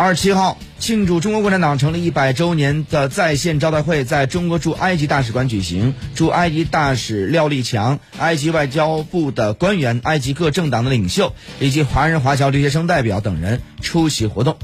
二十七号庆祝中国共产党成立一百周年的在线招待会在中国驻埃及大使馆举行。驻埃及大使廖立强埃及外交部的官员埃及各政党的领袖以及华人华侨留学生代表等人出席活动。